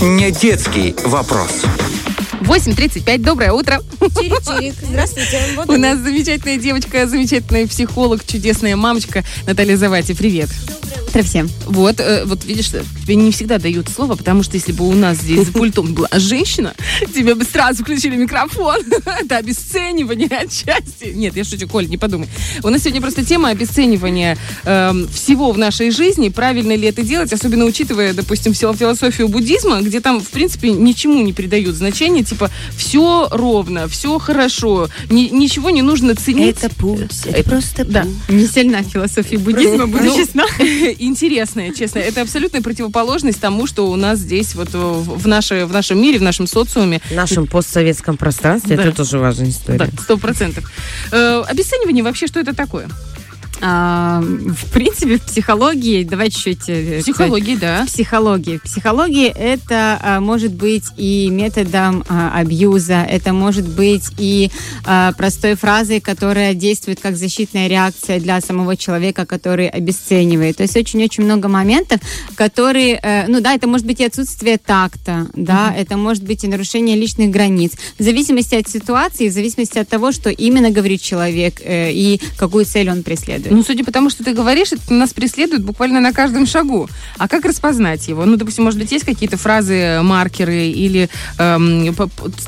Не детский вопрос. 8.35, доброе утро. Чирик-чирик. Здравствуйте. Вот У нас замечательная девочка, замечательный психолог, чудесная мамочка Наталья Завати. Привет. Утро всем. Вот, э, вот видишь, тебе не всегда дают слово, потому что если бы у нас здесь за пультом была женщина, тебе бы сразу включили микрофон. Это обесценивание отчасти. Нет, я шучу, Коль, не подумай. У нас сегодня просто тема обесценивания эм, всего в нашей жизни. Правильно ли это делать, особенно учитывая, допустим, фил- философию буддизма, где там, в принципе, ничему не придают значения, типа, все ровно, все хорошо, ни- ничего не нужно ценить. Это путь. Это просто Да. путь. Не сильна философия буддизма, буду честна. Интересная, честно. Это абсолютная противоположность тому, что у нас здесь вот э, в, в, наше- в нашем мире, в нашем социуме. В нашем постсоветском пространстве Да. это тоже важная история. Да, сто процентов. Э, обесценивание вообще, что это такое? А, в принципе, в психологии, давай чуть-чуть... э, Психологии, да. Психологии. Психология это а, может быть и методом а, абьюза, это может быть и а, простой фразой, которая действует как защитная реакция для самого человека, который обесценивает. То есть очень-очень много моментов, которые, э, ну да, это может быть и отсутствие такта, да, это может быть и нарушение личных границ. В зависимости от ситуации, в зависимости от того, что именно говорит человек э, и какую цель он преследует. Ну, судя по тому, что ты говоришь, это нас преследует буквально на каждом шагу. А как распознать его? Ну, допустим, может быть, есть какие-то фразы, маркеры или эм,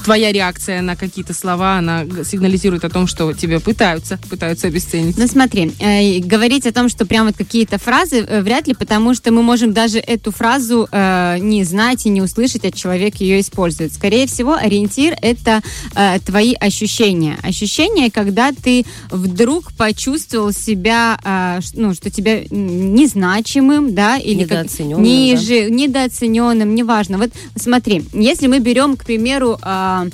твоя реакция на какие-то слова, она сигнализирует о том, что тебя пытаются, пытаются обесценить. Ну смотри, э, говорить о том, что прям вот какие-то фразы, э, вряд ли, потому что мы можем даже эту фразу э, не знать и не услышать, а человек ее использует. Скорее всего, ориентир это э, твои ощущения. Ощущения, когда ты вдруг почувствовал себя, э, ш- ну, что тебя незначимым, да, или как- Недооцененным, ниже, недооцененным, неважно. Вот смотри, если мы берем, к примеру, а,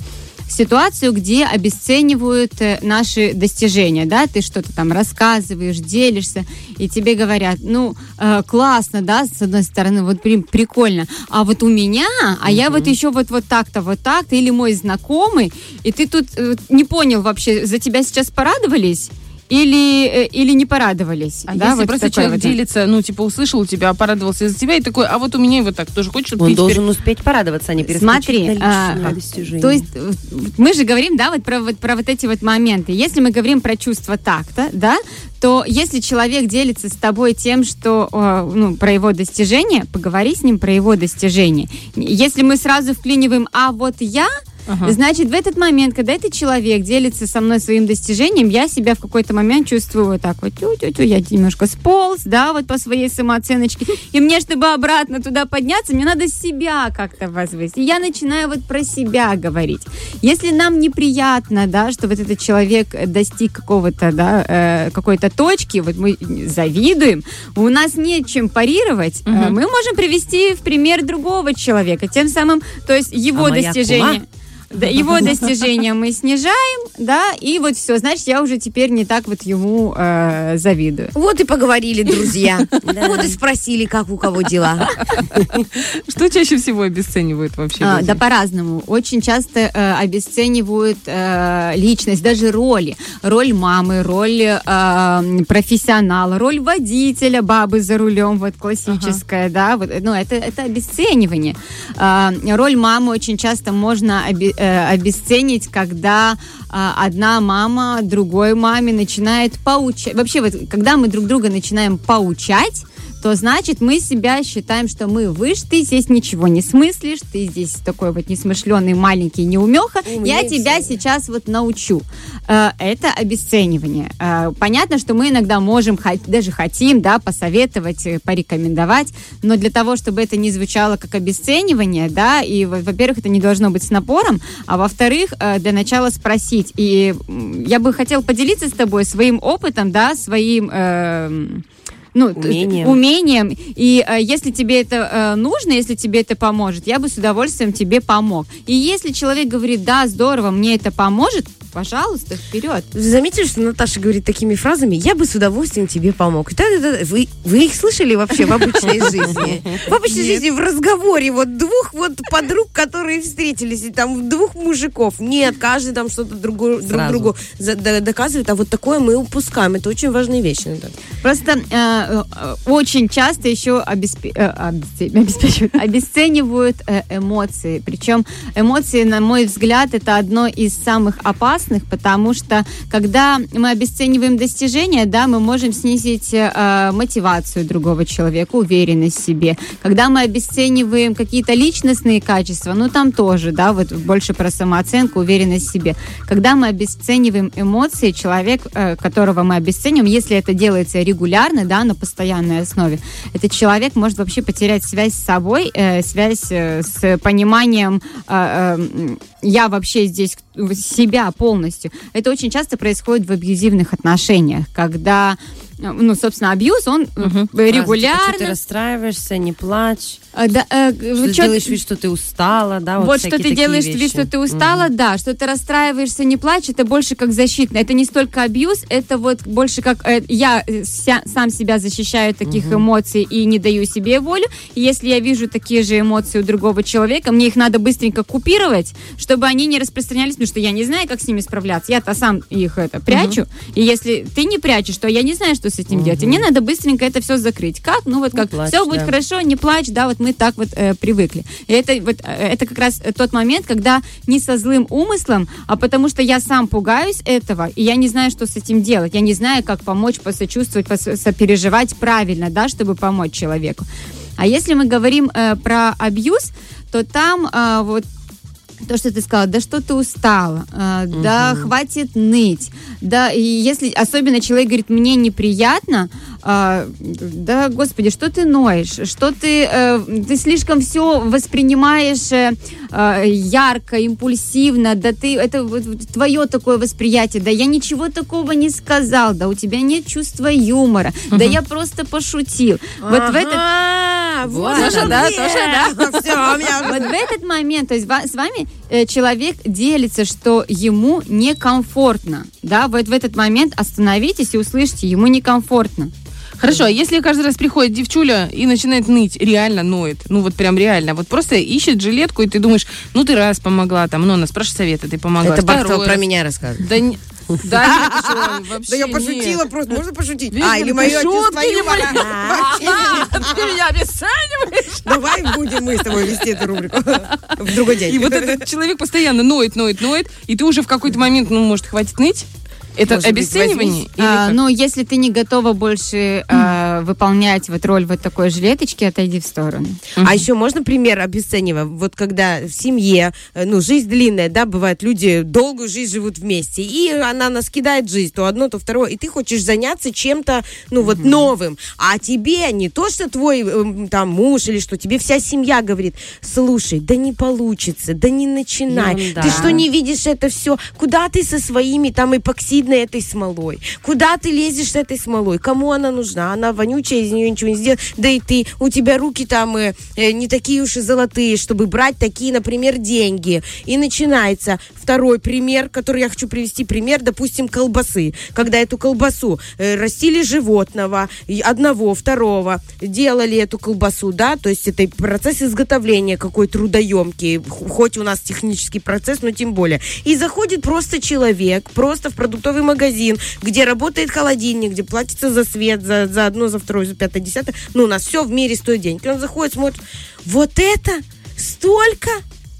ситуацию, где обесценивают э, наши достижения, да, ты что-то там рассказываешь, делишься, и тебе говорят, ну, э, классно, да, с одной стороны, вот прям прикольно, а вот у меня, а я вот еще вот, вот так-то, вот так-то, или мой знакомый, и ты тут э, не понял вообще, за тебя сейчас порадовались? Или, э, или не порадовались. А да, если вот просто человек вот. делится, ну, типа, услышал тебя, порадовался за тебя, и такой, а вот у меня и вот так тоже чтобы Он теперь- должен успеть порадоваться, а не Смотри, а. То есть э, мы же говорим, да, вот про, вот про вот эти вот моменты. Если мы говорим про чувство такта, да, то если человек делится с тобой тем, что, э, ну, про его достижения, поговори с ним про его достижения. Если мы сразу вклиниваем, а вот я, Ага. Значит, в этот момент, когда этот человек делится со мной своим достижением, я себя в какой-то момент чувствую вот так вот, тю-тю-тю, я немножко сполз, да, вот по своей самооценочке. И мне, чтобы обратно туда подняться, мне надо себя как-то возвысить. И я начинаю вот про себя говорить. Если нам неприятно, да, что вот этот человек достиг какого-то, да, э, какой-то точки, вот мы завидуем, у нас нечем парировать, э, Мгм. мы можем привести в пример другого человека, тем самым, то есть его А моя достижения... Его достижения мы снижаем, да, и вот все, значит, я уже теперь не так вот ему э, завидую. Вот и поговорили, друзья. Вот и спросили, как у кого дела. Что чаще всего обесценивают вообще А, да, по-разному. Очень часто э, обесценивают э, личность, даже роли. Роль мамы, роль э, профессионала, роль водителя, бабы за рулем, вот классическая, да, вот, ну, это, это обесценивание. А, роль мамы очень часто можно обе- э, обесценить, когда а, одна мама другой маме начинает поучать. Вообще, вот, когда мы друг друга начинаем поучать, то значит мы себя считаем, что мы выше, ты здесь ничего не смыслишь, ты здесь такой вот несмышленый маленький неумеха, я Умнее тебя всего. сейчас вот научу. Э, Это обесценивание. Э, Понятно, что мы иногда можем, даже хотим, да, посоветовать, э, порекомендовать, но для того, чтобы это не звучало как обесценивание, да, и, во- во-первых, это не должно быть с напором, а во-вторых, э, для начала спросить. И я бы хотела поделиться с тобой своим опытом, да, своим... эм, ну, Умением. умением. И э, если тебе это э, нужно, если тебе это поможет, я бы с удовольствием тебе помог. И если человек говорит, да, здорово, мне это поможет, пожалуйста, вперед. Заметили, что Наташа говорит такими фразами? Я бы с удовольствием тебе помог. Да-да-да. Вы, вы их слышали вообще в обычной жизни? В обычной жизни, в разговоре вот двух вот подруг, которые встретились, и там двух мужиков. Нет, каждый там что-то другу- друг другу доказывает, а вот такое мы упускаем. Это очень важные вещи. Наташа. Просто э, э, очень часто еще обеспе- э, обеспечивают, обесценивают э, эмоции. Причем эмоции, на мой взгляд, это одно из самых опасных, потому что когда мы обесцениваем достижения, да, мы можем снизить э, мотивацию другого человека, уверенность в себе. Когда мы обесцениваем какие-то личностные качества, ну там тоже, да, вот больше про самооценку, уверенность в себе. Когда мы обесцениваем эмоции, человек, э, которого мы обесцениваем, если это делается регулярно, да, на постоянной основе, этот человек может вообще потерять связь с собой, э, связь э, с пониманием э, э, я вообще здесь в- себя полностью. Это очень часто происходит в абьюзивных отношениях, когда ну, собственно, абьюз, он э, Что ты регулярно... расстраиваешься, не плачь. э, да, э, Что ты чё- делаешь вид, что ты устала, да? вот, всякие что ты делаешь вещи. вид, что ты устала, да, что ты расстраиваешься, не плачь, это больше как защитно. Это не столько абьюз, это вот больше как э, я э, ся- сам себя защищаю от таких эмоций и не даю себе волю. И если я вижу такие же эмоции у другого человека, мне их надо быстренько купировать, чтобы они не распространялись, потому что я не знаю, как с ними справляться. Я-то сам их это прячу. И если ты не прячешь, то я не знаю, что с этим делать. И мне надо быстренько это все закрыть. Как? Ну вот как плачь, все будет да. хорошо, не плачь, да, вот мы так вот э, привыкли. И это вот э, это как раз тот момент, когда не со злым умыслом, а потому что я сам пугаюсь этого, и я не знаю, что с этим делать. Я не знаю, как помочь, посочувствовать, пос- сопереживать правильно, да, чтобы помочь человеку. А если мы говорим э, про абьюз, то там э, вот то, что ты сказала, да что ты устала, э, да хватит ныть, да, и если особенно человек говорит, мне неприятно, э, да, господи, что ты ноешь, что ты, э, ты слишком все воспринимаешь э, э, ярко, импульсивно, да ты, это твое такое восприятие, да я ничего такого не сказал, да у тебя нет чувства юмора, да я просто пошутил. Вот в этот вот Тоже да, тоже да. Всё, у меня Вот в этот момент, то есть с вами э, человек делится, что ему некомфортно, да, вот в этот момент остановитесь и услышите, ему некомфортно. Хорошо, а если каждый раз приходит девчуля и начинает ныть, реально ноет, ну вот прям реально, вот просто ищет жилетку, и ты думаешь, ну ты раз помогла, там, ну она спрашивает совета, ты помогла. Это Бартол про раз. меня рассказывает. Да, не- да Да я пошутила просто, можно пошутить? А, или понимаешь. Вообще. Ты меня обесцениваешь. Давай будем мы с тобой вести эту рубрику в другой день. И вот этот человек постоянно ноет, ноет, ноет, и ты уже в какой-то момент, ну, может, хватит ныть? Это Может быть, обесценивание? Или А, но если ты не готова больше э, выполнять вот роль вот такой жилеточки, отойди в сторону. А еще можно пример обесценивая? Вот когда в семье, э, ну, жизнь длинная, да, бывает, люди долгую жизнь живут вместе, и она нас кидает жизнь, то одно, то второе, и ты хочешь заняться чем-то, ну, вот новым, а тебе не то, что твой эм, там муж или что, тебе вся семья говорит, слушай, да не получится, да не начинай, Ерунда. ты что, не видишь это все? Куда ты со своими там эпоксидной этой смолой? Куда ты лезешь с этой смолой? Кому она нужна? Она вонючая, из нее ничего не сделать. Да и ты, у тебя руки там э, э, не такие уж и золотые, чтобы брать такие, например, деньги. И начинается второй пример, который я хочу привести пример, допустим, колбасы. Когда эту колбасу э, растили животного, одного, второго, делали эту колбасу, да, то есть это процесс изготовления какой трудоемкий, хоть у нас технический процесс, но тем более. И заходит просто человек, просто в продуктовый магазин, где работает холодильник, где платится за свет, за, за одно, за второе, за пятое, десятое. Ну, у нас все в мире стоит денег. И он заходит, смотрит, вот это столько?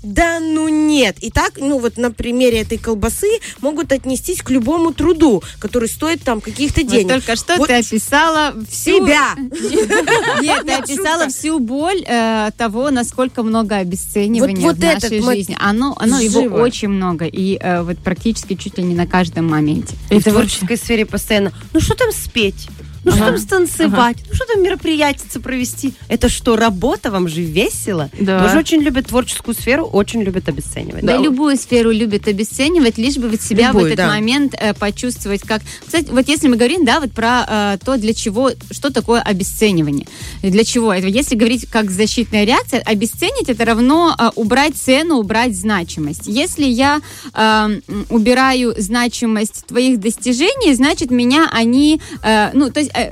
Да ну нет. И так, ну вот на примере этой колбасы могут отнестись к любому труду, который стоит там каких-то Вот денег. только что Вот ты описала всю... Себя. Нет, ты описала всю боль э, того, насколько много обесценивания Вот- вот в нашей жизни. Оно, оно его очень много, и э, вот практически чуть ли не на каждом моменте. И в творческой сфере постоянно. Ну что там спеть? Ну что Ага. там станцевать? Ну что там мероприятие провести? Это что, работа? Вам же весело? Да. Тоже очень любят творческую сферу, очень любят обесценивать. Да, Да. любую сферу любят обесценивать, лишь бы вот себя в Любую, этот да. момент э, почувствовать как... Кстати, вот если мы говорим, да, вот про э, то, для чего, что такое обесценивание. Для чего это? Если говорить как защитная реакция, обесценить это равно э, убрать цену, убрать значимость. Если я э, убираю значимость твоих достижений, значит, меня они... э, ну, то есть... э,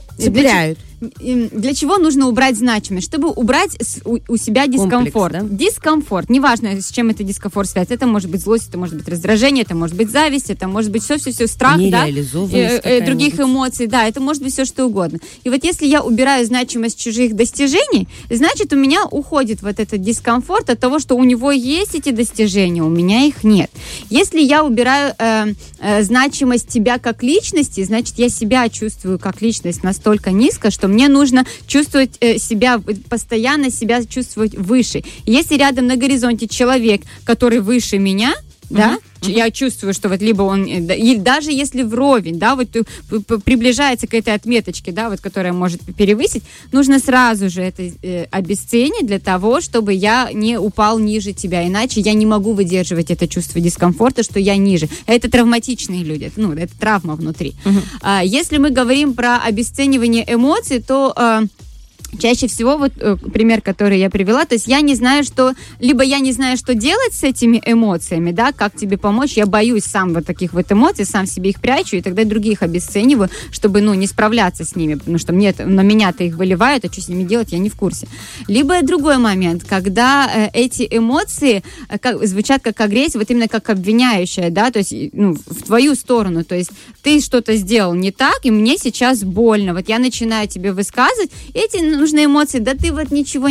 для чего- нужно убрать значимость? Чтобы убрать у, себя дискомфорт. да? Дискомфорт. Неважно, с чем это дискомфорт связан. Это может быть злость, это может быть раздражение, это может быть зависть, это может быть все-все-все, страх, да, э, э, других эмоций, да, это может быть все что угодно. И вот если я убираю значимость чужих достижений, значит у меня уходит вот этот дискомфорт от того, что у него есть эти достижения, у меня их нет. Если я убираю э, э, значимость тебя как личности, значит я себя чувствую как личность настолько низко, что мне нужно чувствовать э, себя, э, постоянно себя чувствовать выше. Если рядом на горизонте человек, который выше меня, да, Я чувствую, что вот либо он, э, и даже если вровень, да, вот приближается к этой отметочке, да, вот которая может перевысить, нужно сразу же это э, обесценить для того, чтобы я не упал ниже тебя, иначе я не могу выдерживать это чувство дискомфорта, что я ниже. Это травматичные люди, ну, это травма внутри. А, если мы говорим про обесценивание эмоций, то э, Чаще всего, вот э, пример, который я привела, то есть я не знаю, что, либо я не знаю, что делать с этими эмоциями, да, как тебе помочь, я боюсь сам вот таких вот эмоций, сам себе их прячу, и тогда других обесцениваю, чтобы, ну, не справляться с ними, потому что мне, на меня-то их выливают, а что с ними делать, я не в курсе. Либо другой момент, когда э, эти эмоции э, как, звучат как агрессия, вот именно как обвиняющая, да, то есть, ну, в твою сторону, то есть ты что-то сделал не так, и мне сейчас больно, вот я начинаю тебе высказывать, эти нужные эмоции, да ты вот ничего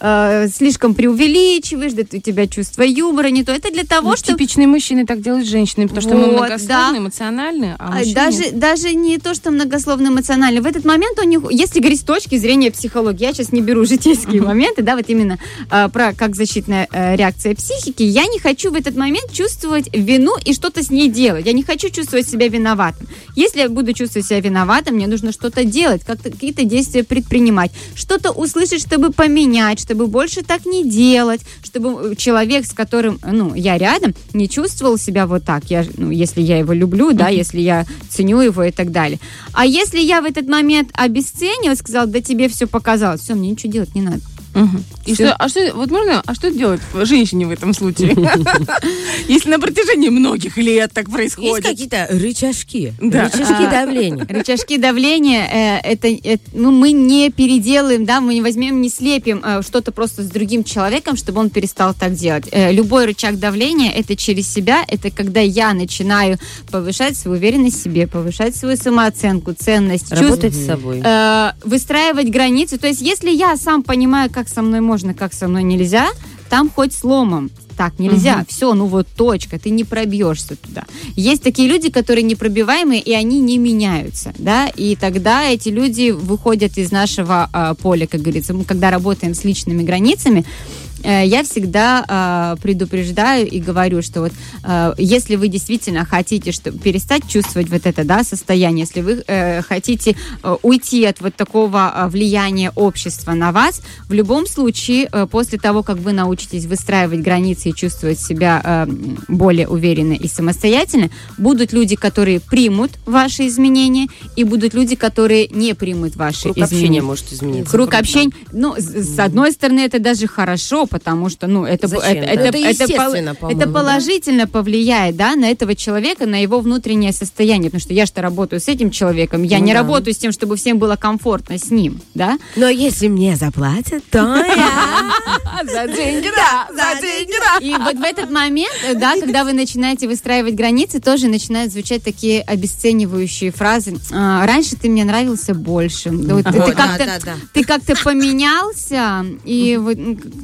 э, слишком преувеличиваешь, да у тебя чувство юмора не то, это для того, Ну, чтобы... Типичные мужчины так делают с женщинами, потому что мы Вот, многословные, да. эмоциональные, а мужчины даже, нет. даже не то, что многословно эмоционально. В этот момент у них, если говорить с точки зрения психологии, я сейчас не беру житейские моменты, да, вот именно а, про как защитная э, реакция психики, я не хочу в этот момент чувствовать вину и что-то с ней делать. Я не хочу чувствовать себя виноватым. Если я буду чувствовать себя виноватым, мне нужно что-то делать, как-то какие-то действия предпринимать, что-то услышать, чтобы поменять, чтобы больше так не делать, чтобы э, человек, с которым, ну, я рядом, не чувствовал себя вот так, я, ну, если я его люблю, да, если я ценю его и так далее. А если я в этот момент обесцениваю, сказал, да тебе все показалось, все, мне ничего делать не надо. Мгм. И что, а что, вот можно, а что делать женщине в этом случае? Если на протяжении многих лет так Есть происходит. какие-то рычажки, Да. рычажки А, давления. Рычажки давления, э, это, это, ну, мы не переделаем, да, мы не возьмем, не слепим э, что-то просто с другим человеком, чтобы он перестал так делать. Э, любой рычаг давления это через себя, это когда я начинаю повышать свою уверенность в себе, повышать свою самооценку, ценность, Работать с собой. э, выстраивать границы. То есть, если я сам понимаю, как со мной можно, как со мной нельзя, там хоть сломом. Так нельзя, все, ну вот точка, ты не пробьешься туда. Есть такие люди, которые непробиваемые, и они не меняются, да, и тогда эти люди выходят из нашего а, поля, как говорится. Мы когда работаем с личными границами, э, я всегда а, предупреждаю и говорю, что вот э, если вы действительно хотите что, перестать чувствовать вот это да, состояние, если вы э, хотите э, уйти от вот такого э, влияния общества на вас, в любом случае, э, после того, как вы научитесь выстраивать границы и чувствовать себя э, более уверенно и самостоятельно, будут люди, которые примут ваши изменения, и будут люди, которые не примут ваши Круг изменения. общения может измениться. Круг общения, ну, с, с одной стороны, это даже хорошо, потому что, ну, это, Зачем, это, это, Это это это по-моему, да? положительно повлияет, да, на этого человека, на его внутреннее состояние, потому что я что работаю с этим человеком, я Ну не да. работаю с тем, чтобы всем было комфортно с ним, да. Но если мне заплатят, то я... За деньги, да, за деньги, да. И вот в этот момент, э, да, когда вы начинаете выстраивать границы, тоже начинают звучать такие обесценивающие фразы. «А, Раньше ты мне нравился больше. Ты- как-то да, да. ты как-то поменялся, и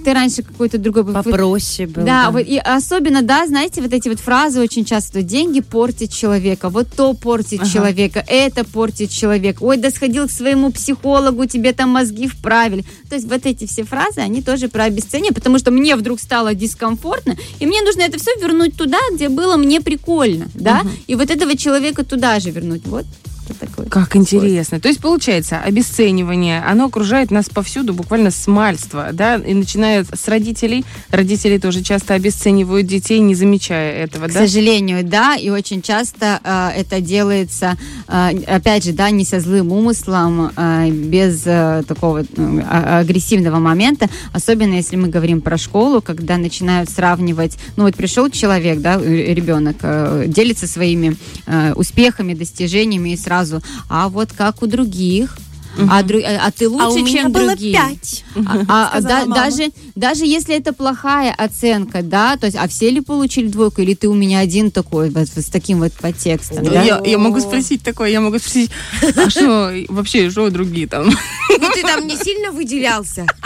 ты раньше какой-то другой был. Попроще был. Да, вот и особенно, да, знаете, вот эти вот фразы очень часто, деньги портят человека, вот то портит Ага. человека, это портит человека, ой, да сходил к своему психологу, тебе там мозги вправили. То есть вот эти все фразы, они тоже про обесценивание, потому что мне вдруг стало дискомфортно, и мне нужно это все вернуть туда, где было мне прикольно, да, и вот этого человека туда же вернуть, вот. Это такое. Как интересно. То есть, получается, обесценивание, оно окружает нас повсюду, буквально с мальства, да, и начиная с родителей. Родители тоже часто обесценивают детей, не замечая этого, К да? сожалению, да, и очень часто э, это делается, э, опять же, да, не со злым умыслом, э, без э, такого э, а- агрессивного момента, особенно если мы говорим про школу, когда начинают сравнивать, ну вот пришел человек, да, э, ребенок, э, делится своими э, успехами, достижениями и сразу, а вот как у других, а, дру- а ты лучше, а у меня чем было другие. пять. А- а, да- мама. даже, даже если это плохая оценка, да, то есть, а все ли получили двойку, или ты у меня один такой, вот, с таким вот подтекстом, да? Я, я могу спросить такое, я могу спросить, а что вообще, что другие там? Ну ты там не сильно выделялся.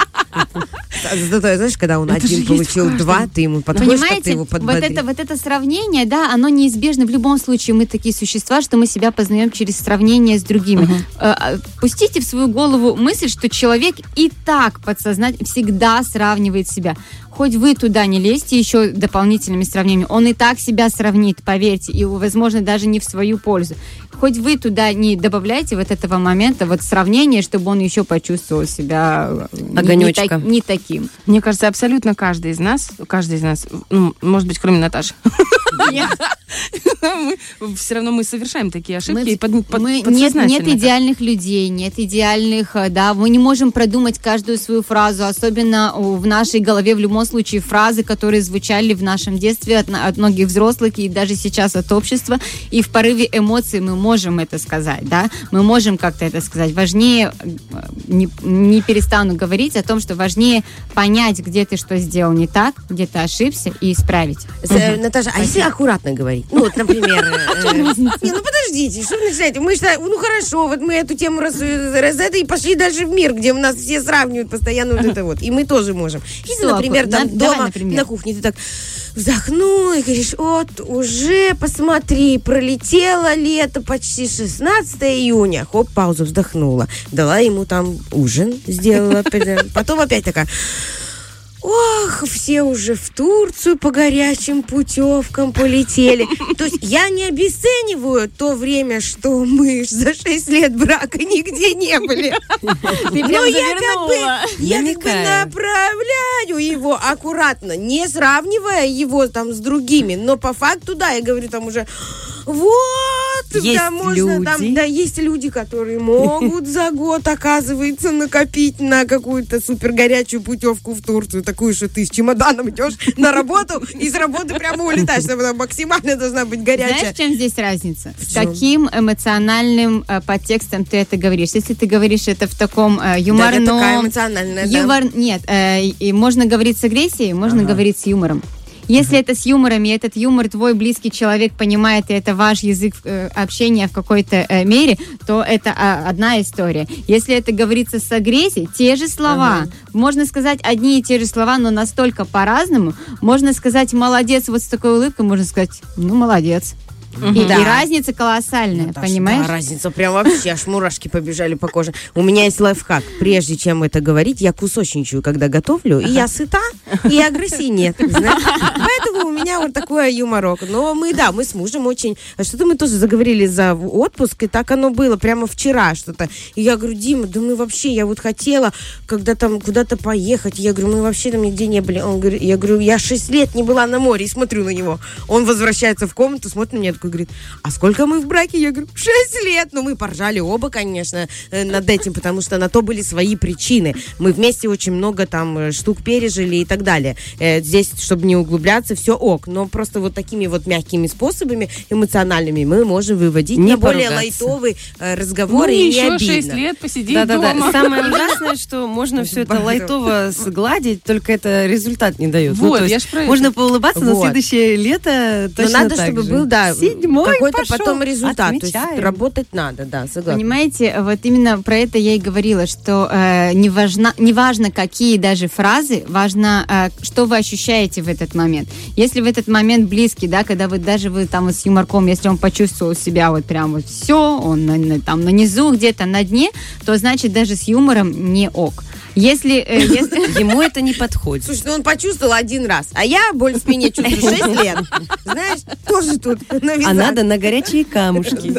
Зато, знаешь, когда он один получил два, ты ему подходишь, как ты его вот подбодришь. это, вот это сравнение, да, оно неизбежно. В любом случае мы такие существа, что мы себя познаем через сравнение с другими. Э, э, Пустите в свою голову мысль, что человек и так подсознательно всегда сравнивает себя. Хоть вы туда не лезьте еще дополнительными сравнениями, он и так себя сравнит, поверьте, и, возможно, даже не в свою пользу. Хоть вы туда не добавляйте вот этого момента, вот сравнения, чтобы он еще почувствовал себя э, не- так- не таким. Мне кажется, абсолютно каждый из нас, каждый из нас, ну, может быть, кроме Наташи, мы, все равно мы совершаем такие ошибки. Мы- и под- под- мы- нет, нет идеальных людей, нет идеальных, э, да, мы не можем продумать каждую свою фразу, особенно в нашей голове в любом случае фразы, которые звучали в нашем детстве от, от многих взрослых и даже сейчас от общества, и в порыве эмоций мы можем это сказать, да, мы можем как-то это сказать. Важнее, э, не, не перестану говорить о том, что важнее понять, где ты что сделал не так, где ты ошибся и исправить. С- э, Наташа, а если аккуратно говорить? Ну, вот, например... э, Не, ну подождите, что вы начинаете? Мы считаем, ну хорошо, вот мы эту тему раз, это и пошли дальше в мир, где у нас все сравнивают постоянно вот это вот. И мы тоже можем. Если, например, на- там давай, дома например. на кухне ты так вздохнул и говоришь, вот уже, посмотри, пролетело лето, почти 16 июня. Хоп, паузу, вздохнула. Дала ему там ужин, сделала. Потом опять такая, Ох, все уже в Турцию по горячим путевкам полетели. То есть я не обесцениваю то время, что мы за 6 лет брака нигде не были. Но я как бы, я как бы направляю его аккуратно, не сравнивая его там с другими. Но по факту, да, я говорю там уже, вот, Есть да, можно там, люди. да, есть люди, которые могут за год, оказывается, накопить на какую-то супер горячую путевку в Турцию, такую, что ты с чемоданом идешь на работу, и с работы прямо улетаешь, чтобы она максимально должна быть горячая. Знаешь, чем здесь разница? С каким эмоциональным э, подтекстом ты это говоришь? Если ты говоришь это в таком э, Да, юморном... такая эмоциональная, да. юмор... Нет, э, и можно говорить с агрессией, можно говорить с юмором. Если это с юмором, и этот юмор твой близкий человек понимает, и это ваш язык э, общения в какой-то э, мере, то это а, одна история. Если это говорится с агрессией, те же слова. Можно сказать одни и те же слова, но настолько по-разному. Можно сказать «молодец» вот с такой улыбкой, можно сказать «ну, молодец». И, Да. и разница колоссальная, Наташа, понимаешь? Да, разница прям вообще, аж мурашки побежали по коже. У меня есть лайфхак. Прежде чем это говорить, я кусочничаю, когда готовлю, и я сыта, и агрессии нет. Поэтому у меня вот такой юморок. Но мы, да, мы с мужем очень... Что-то мы тоже заговорили за отпуск, и так оно было прямо вчера что-то. И я говорю, Дима, да мы вообще, я вот хотела, когда там куда-то поехать, я говорю, мы вообще там нигде не были. Он говорит, я говорю, я 6 лет не была на море, и смотрю на него. Он возвращается в комнату, смотрит на меня, такой говорит, а сколько мы в браке? Я говорю, 6 лет. Ну, мы поржали оба, конечно, э, над этим, потому что на то были свои причины. Мы вместе очень много там э, штук пережили и так далее. Э, Здесь, чтобы не углубляться, все ок. Но просто вот такими вот мягкими способами, эмоциональными, мы можем выводить Не на более поругаться. лайтовый э, Ну, разговор и не еще 6 обидно. лет посидеть Да-да-да. дома. Самое ужасное, что можно все это лайтово сгладить, только это результат не дает. Ну, Вот, есть я про. Можно поулыбаться, но Вот. следующее лето Но точно надо, так чтобы же. был, да, Седьмой какой-то пошел. потом результат. То есть работать надо, да, согласна. Понимаете, вот именно про это я и говорила, что э, не, важно, не важно, какие даже фразы, важно, э, что вы ощущаете в этот момент. Если в этот момент близкий, да, когда вы даже вы там вот с юморком, если он почувствовал себя вот прям вот все, он на- на- там на низу где-то на дне, то значит даже с юмором не ок. Если, э, если- Ему это не подходит. Слушай, ну он почувствовал один раз, а я боль в спине чувствую 6 лет. Знаешь, тоже тут А навязать. надо на горячие камушки.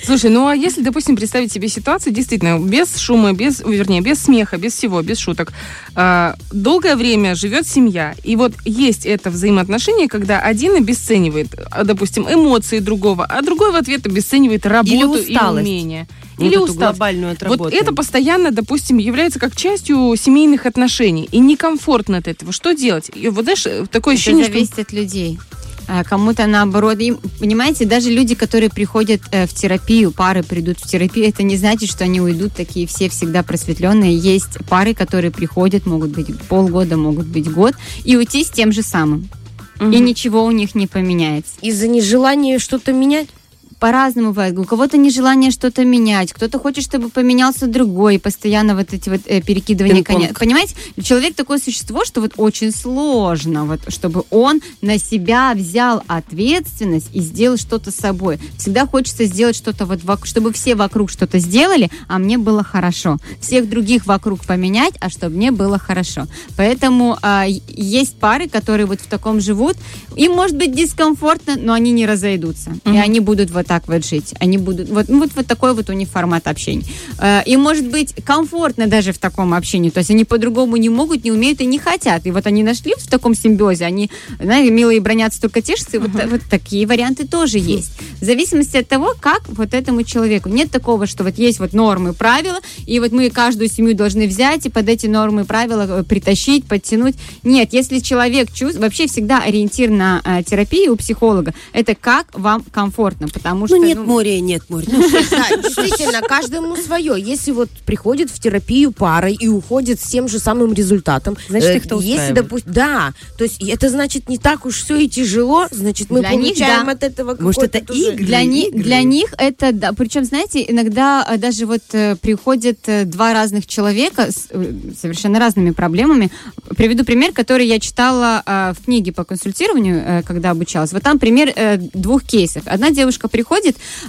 Слушай, ну а если, допустим, представить себе ситуацию, действительно, без шума, без, вернее, без смеха, без всего, без шуток, а, долгое время живет семья, и вот есть это взаимоотношение, когда один обесценивает, а, допустим, эмоции другого, а другой в ответ обесценивает работу и умение. Вот Или эту усталость. глобальную от Вот это постоянно, допустим, является как частью семейных отношений, и некомфортно от этого. Что делать? И вот знаешь, такое Это ощущение, что... зависит от людей. А, Кому-то наоборот, им, понимаете, даже люди, которые приходят э, в терапию, пары придут в терапию, это не значит, что они уйдут такие все всегда просветленные. Есть пары, которые приходят, могут быть полгода, могут быть год, и уйти с тем же самым. И Мгм. ничего у них не поменяется. Из-за нежелания что-то менять? По-разному бывает. У кого-то нежелание что-то менять, кто-то хочет, чтобы поменялся другой, постоянно вот эти вот э, перекидывания коня. Понимаете, человек такое существо, что вот очень сложно, вот, чтобы он на себя взял ответственность и сделал что-то с собой. Всегда хочется сделать что-то вот, чтобы все вокруг что-то сделали, а мне было хорошо. Всех других вокруг поменять, а чтобы мне было хорошо. Поэтому е- есть пары, которые вот в таком живут. Им может быть дискомфортно, но они не разойдутся. И Мгм. они будут вот так вот жить. Они будут... Вот, ну, вот, вот такой вот у них формат общения. Э, Им может быть комфортно даже в таком общении. То есть они по-другому не могут, не умеют и не хотят. И вот они нашли в таком симбиозе. Они, знаете, милые бронятся, только тешатся. И вот, вот такие варианты тоже есть. В зависимости от того, как вот этому человеку. Нет такого, что вот есть вот нормы, правила, и вот мы каждую семью должны взять и под эти нормы и правила э, притащить, подтянуть. Нет, если человек чувствует... Вообще всегда ориентир на э, терапию у психолога – это как вам комфортно, потому что... Ну нет моря, нет моря. Ну, Да, действительно, каждому свое. Если вот приходит в терапию пара и уходит с тем же самым результатом, Значит, э, их это если, допустим, да, то есть это значит не так уж все и тяжело, значит мы Для них, получаем да. от этого Может, это игры? Для, ни- для них это, да, причем, знаете, иногда э, даже вот э, приходят два разных человека с совершенно разными проблемами. Приведу пример, который я читала в книге по консультированию, когда обучалась. Вот там пример двух кейсов. Одна девушка приходит,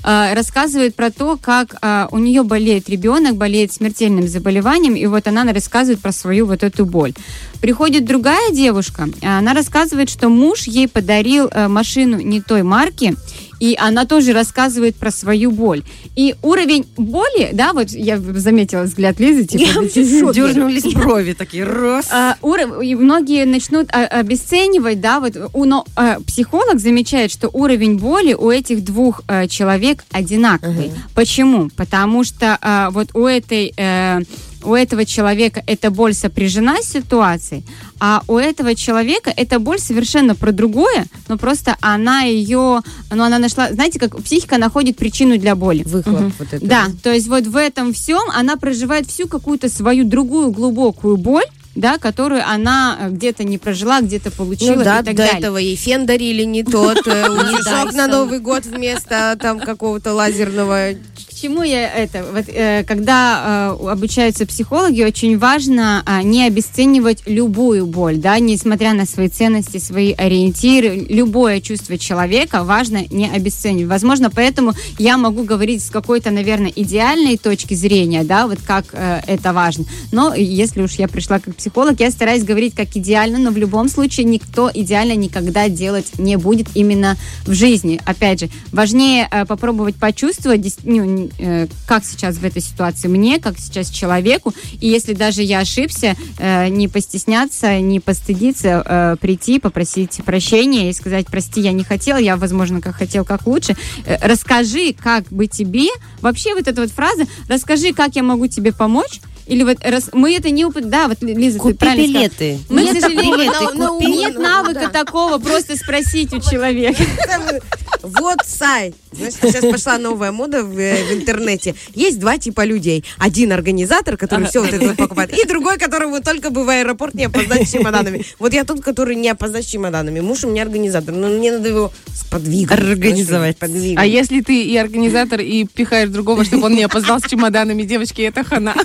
э, рассказывает про то, как э, у нее болеет ребенок, болеет смертельным заболеванием, и вот она рассказывает про свою вот эту боль. Приходит другая девушка, э, она рассказывает, что муж ей подарил э, машину не той марки, и она тоже рассказывает про свою боль. И уровень боли, да, вот я заметила взгляд Лизы, типа. Дернулись брови такие, раз. а, уров- и многие начнут а, обесценивать, да, вот, у- но а, психолог замечает, что уровень боли у этих двух а, человек одинаковый. Почему? Потому что а, вот у этой э, у этого человека эта боль сопряжена с ситуацией, а у этого человека эта боль совершенно про другое, но просто она ее, ну она нашла, знаете, как психика находит причину для боли. Выхлоп вот это. Да, то есть вот в этом всем она проживает всю какую-то свою другую глубокую боль, да, которую она э, где-то не прожила, где-то получила Ну да, и так до далее. этого ей фен дарили не тот, э, утюжок на. Новый год вместо там какого-то лазерного. Чему я это? Вот, э, когда э, обучаются психологи, очень важно а, не обесценивать любую боль, да, несмотря на свои ценности, свои ориентиры, любое чувство человека важно не обесценивать. Возможно, поэтому я могу говорить с какой-то, наверное, идеальной точки зрения, да, вот как э, это важно. Но если уж я пришла как психолог, я стараюсь говорить как идеально, но в любом случае никто идеально никогда делать не будет именно в жизни. Опять же, важнее э, попробовать почувствовать, ну, э, как сейчас в этой ситуации мне, как сейчас человеку, и если даже я ошибся, э, не постесняться, не постыдиться, э, прийти, попросить прощения и сказать, прости, я не хотел, я, возможно, как хотел, как лучше. Э, расскажи, как бы тебе, вообще вот эта вот фраза, расскажи, как я могу тебе помочь, или вот раз, мы это не опыт, да, вот Лиза, ты Купи правильно сказала. билеты. Мы, Нет к сожалению, билеты, на- купи. ум. нет Ну, навыка да. такого просто спросить у человека. Вот сайт. Знаешь, сейчас пошла новая мода в, э, в интернете. Есть два типа людей. Один организатор, который все вот это вот покупает, и другой, которому только бы в аэропорт не опоздать с чемоданами. Вот я тот, который не опоздать с чемоданами. Муж у меня организатор. Но мне надо его сподвигать. Организовать. Подвигать. А если ты и организатор, и пихаешь другого, чтобы он не опоздал с чемоданами, девочки, это хана.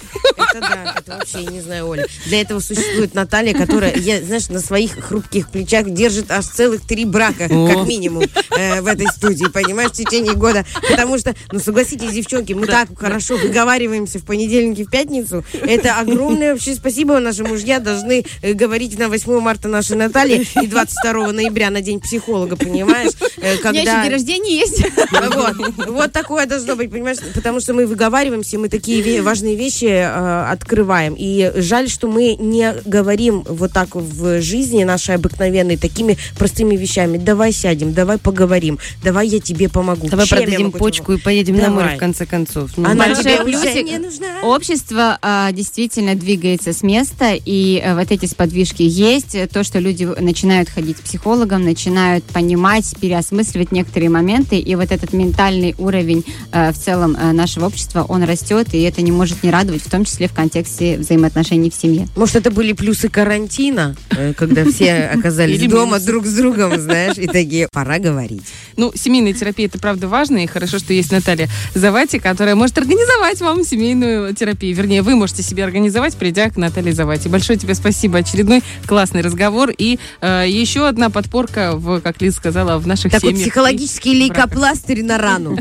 Это да, это вообще, я не знаю, Оля. Для этого существует Наталья, которая, я, знаешь, на своих хрупких плечах держит аж целых три брака, О. как минимум, э, в этой студии, понимаешь, в течение года. Потому что, ну, согласитесь, девчонки, мы так хорошо выговариваемся в понедельник и в пятницу. Это огромное вообще спасибо. Наши мужья должны э, говорить на 8 марта нашей Натальи и 22 ноября на День психолога, понимаешь? Э, У меня еще Когда... день рождения есть. Вот, вот такое должно быть, понимаешь? Потому что мы выговариваемся, мы такие важные вещи э, открываем. И жаль, что мы не говорим вот так в жизни нашей обыкновенной такими простыми вещами. Давай сядем, давай поговорим, давай я тебе помогу. Давай Чем продадим почку и поедем на море, Давай. в конце концов. Ну, Она тебе плюсик. не нужна. Общество а, действительно двигается с места, и э, вот эти сподвижки есть. То, что люди начинают ходить к психологам, начинают понимать, переосмысливать некоторые моменты, и вот этот ментальный уровень э, в целом э, нашего общества, он растет, и это не может не радовать, в том числе в контексте взаимоотношений в семье. Может, это были плюсы карантина, э, когда все оказались дома друг с другом, знаешь, и такие, пора говорить. Ну, семейная терапия это правда важно, и хорошо, что есть Наталья Завати, которая может организовать вам семейную терапию. Вернее, вы можете себе организовать, придя к Наталье Завати. Большое тебе спасибо. Очередной классный разговор. И э, еще одна подпорка, в, как Лиза сказала, в наших Такой семьях. психологический и браках. лейкопластырь на рану.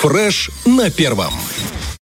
Фреш на первом.